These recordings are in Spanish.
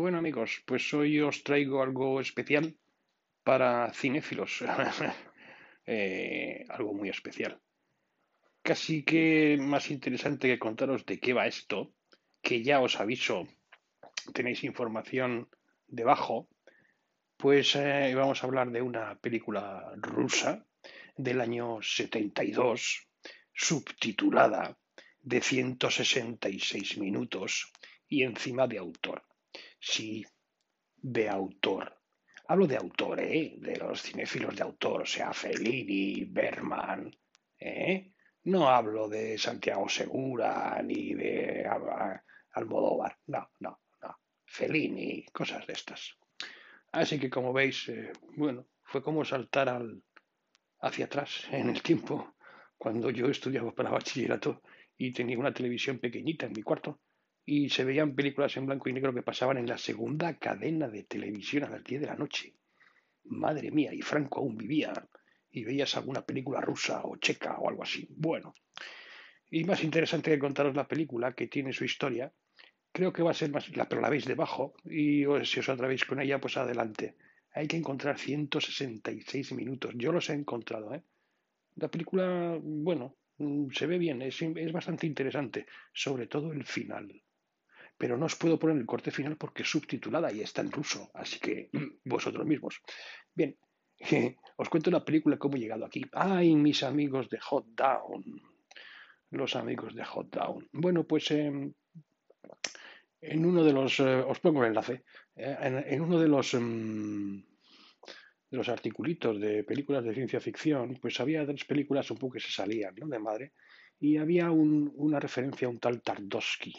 Bueno amigos, pues hoy os traigo algo especial para cinéfilos. Eh, algo muy especial. Casi que más interesante que contaros de qué va esto, que ya os aviso, tenéis información debajo, pues eh, vamos a hablar de una película rusa del año 72, subtitulada de 166 minutos y encima de autor. Sí, de autor. Hablo de autor, ¿eh? De los cinéfilos de autor, o sea, Fellini, Berman, ¿eh? No hablo de Santiago Segura ni de Almodóvar, no, no, no. Fellini, cosas de estas. Así que como veis, eh, bueno, fue como saltar al, hacia atrás en el tiempo, cuando yo estudiaba para bachillerato y tenía una televisión pequeñita en mi cuarto y se veían películas en blanco y negro que pasaban en la segunda cadena de televisión a las 10 de la noche. Madre mía, y Franco aún vivía y veías alguna película rusa o checa o algo así. Bueno, y más interesante que contaros la película, que tiene su historia, creo que va a ser más, pero la veis debajo y si os atrevéis con ella, pues adelante. Hay que encontrar 166 minutos. Yo los he encontrado, ¿eh? La película, bueno, mm, se ve bien, es bastante interesante, sobre todo el final pero no os puedo poner el corte final porque es subtitulada y está en ruso, así que vosotros mismos. Bien, os cuento la película cómo he llegado aquí. ¡Ay, mis amigos de Hot Down! Los amigos de Hot Down. Bueno, pues em, en uno de los, eh, os pongo el enlace, eh, en, uno de los, em, de los articulitos de películas de ciencia ficción, pues había tres películas un poco que se salían, ¿no? De madre, y había una referencia a un tal Tardosky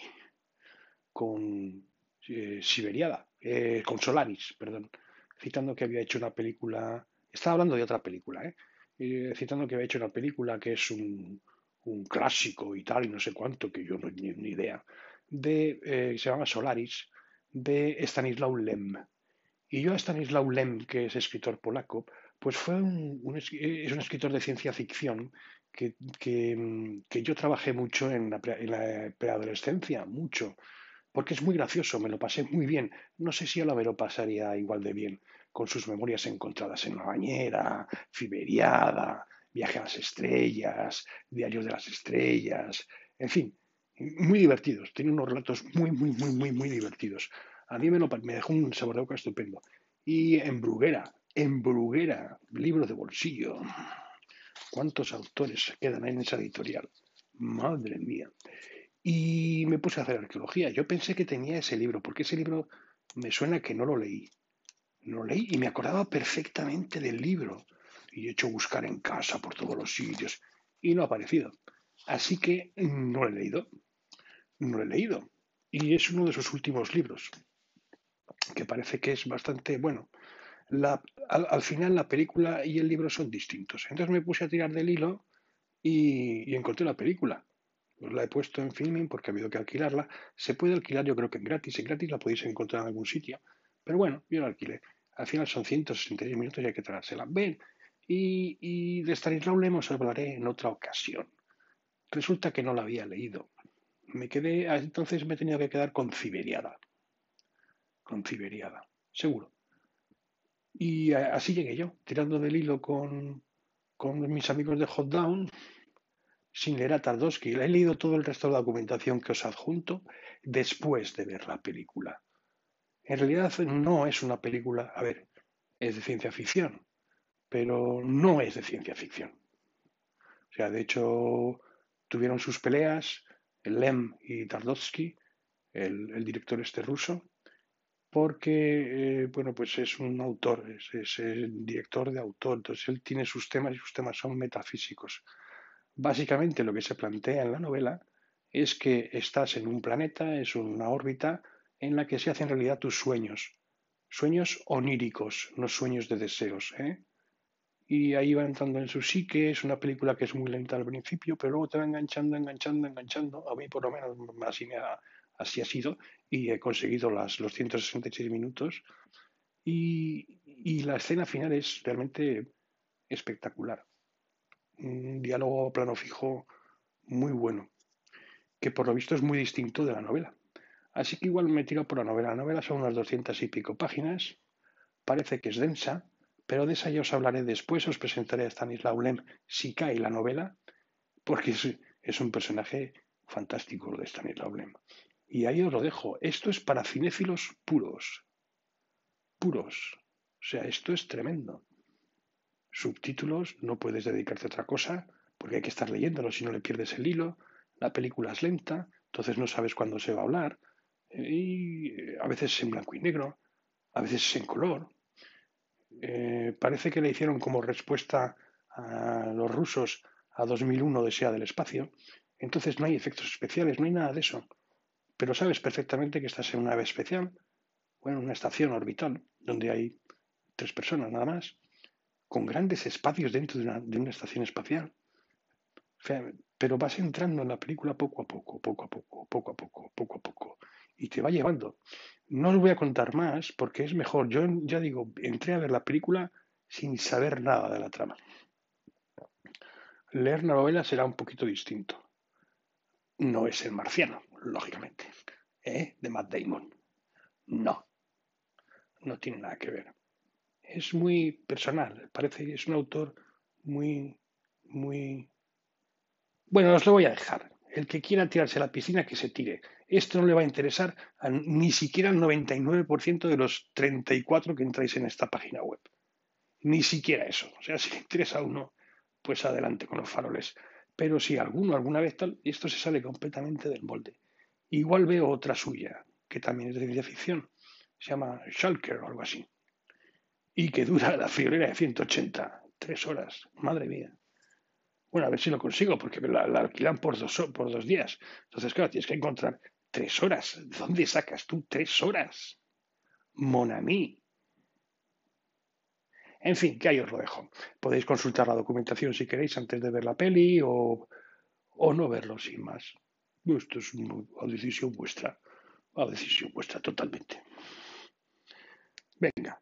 con eh, Siberiada, eh, con Solaris, citando que había hecho una película, estaba hablando de otra película, ¿eh? citando que había hecho una película que es un, clásico y tal, y no sé cuánto, que yo no tenía ni idea, de, se llama Solaris, de Stanislaw Lem. Y yo a Stanislaw Lem, que es escritor polaco, pues fue un, es un escritor de ciencia ficción que, que, yo trabajé mucho en la preadolescencia, mucho porque es muy gracioso, me lo pasé muy bien. No sé si a me lo pasaría igual de bien con sus memorias encontradas en la bañera, Fiberiada, Viaje a las Estrellas, Diarios de las Estrellas, en fin, muy divertidos. Tiene unos relatos muy, muy, muy, muy, muy divertidos. A mí me, lo, dejó un sabor de boca estupendo. Y en Bruguera, en Bruguera, libro de bolsillo. ¿Cuántos autores quedan en esa editorial? Madre mía. Y me puse a hacer arqueología. Yo pensé que tenía ese libro, porque ese libro me suena que no lo leí. No lo leí y me acordaba perfectamente del libro. Y he hecho buscar en casa por todos los sitios y no ha aparecido. Así que no lo he leído. No lo he leído. Y es uno de sus últimos libros, que parece que es bastante bueno. al, final la película y el libro son distintos. Entonces me puse a tirar del hilo y encontré la película la he puesto en filming porque ha habido que alquilarla. Se puede alquilar, yo creo que en gratis. En gratis la podéis encontrar en algún sitio. Pero bueno, yo la alquilé. Al final son 166 minutos y hay que traérsela. Ven. Y, de Stanislaw Lemos hablaré en otra ocasión. Resulta que no la había leído. Me quedé, ah, entonces me he tenido que quedar con Ciberiada. Con Ciberiada, seguro. Y así llegué yo, tirando del hilo con, con mis amigos de Hot Down, sin leer a Tardosky. He leído todo el resto de la documentación que os adjunto después de ver la película. En realidad no es una película, a ver, es de ciencia ficción, pero no es de ciencia ficción. O sea, de hecho, tuvieron sus peleas, Lem y Tardovsky, el, director este ruso, porque, eh, bueno, pues es un autor, es, es, el director de autor, entonces él tiene sus temas y sus temas son metafísicos. Básicamente lo que se plantea en la novela es que estás en un planeta, es una órbita en la que se hacen realidad tus sueños, sueños oníricos, no sueños de deseos. ¿eh? Y ahí va entrando en su psique, es una película que es muy lenta al principio, pero luego te va enganchando, enganchando, enganchando. A mí por lo menos así, me ha, sido y he conseguido las, los 166 minutos. Y, y la escena final es realmente espectacular un diálogo plano fijo muy bueno, que por lo visto es muy distinto de la novela. Así que igual me tiro por la novela. La novela son unas doscientas y pico páginas. Parece que es densa, pero de esa ya os hablaré después. Os presentaré a Stanislaw Lem si cae la novela, porque es, un personaje fantástico de Stanislaw Lem. Y ahí os lo dejo. Esto es para cinéfilos puros. Puros. O sea, esto es tremendo. Subtítulos, no puedes dedicarte a otra cosa, porque hay que estar leyéndolo si no le pierdes el hilo. La película es lenta, entonces no sabes cuándo se va a hablar. Y eh, a veces es en blanco y negro, a veces es en color. Eh, parece que le hicieron como respuesta a los rusos a 2001 Desea del Espacio. Entonces no hay efectos especiales, no hay nada de eso pero sabes perfectamente que estás en una nave especial o en una estación orbital donde hay tres personas nada más, con grandes espacios dentro de una, estación espacial. pero vas entrando en la película poco a poco, poco a poco, poco a poco, poco a poco, y te va llevando. No os voy a contar más porque es mejor. Yo ya digo, entré a ver la película sin saber nada de la trama. Leer la novela será un poquito distinto. No es el marciano, lógicamente, ¿eh? de Matt Damon. No, no tiene nada que ver. Es muy personal, parece que es un autor muy, muy... Bueno, os lo voy a dejar. El que quiera tirarse a la piscina, que se tire. Esto no le va a interesar ni siquiera al 99% de los 34 que entráis en esta página web. Ni siquiera eso. O sea, si le interesa a uno, pues adelante con los faroles. Pero si alguno alguna vez tal, esto se sale completamente del molde. Igual veo otra suya, que también es de ciencia ficción. Se llama Shulker o algo así. Y que dura la friolera de 180, tres horas. Madre mía. Bueno, a ver si lo consigo, porque la, alquilan por dos, por dos días. Entonces, claro, tienes que encontrar tres horas. ¿De dónde sacas tú tres horas? Monamí. En fin, que ahí os lo dejo. Podéis consultar la documentación si queréis antes de ver la peli o, o no verlo sin más. Esto es una decisión vuestra, a decisión vuestra totalmente. Venga,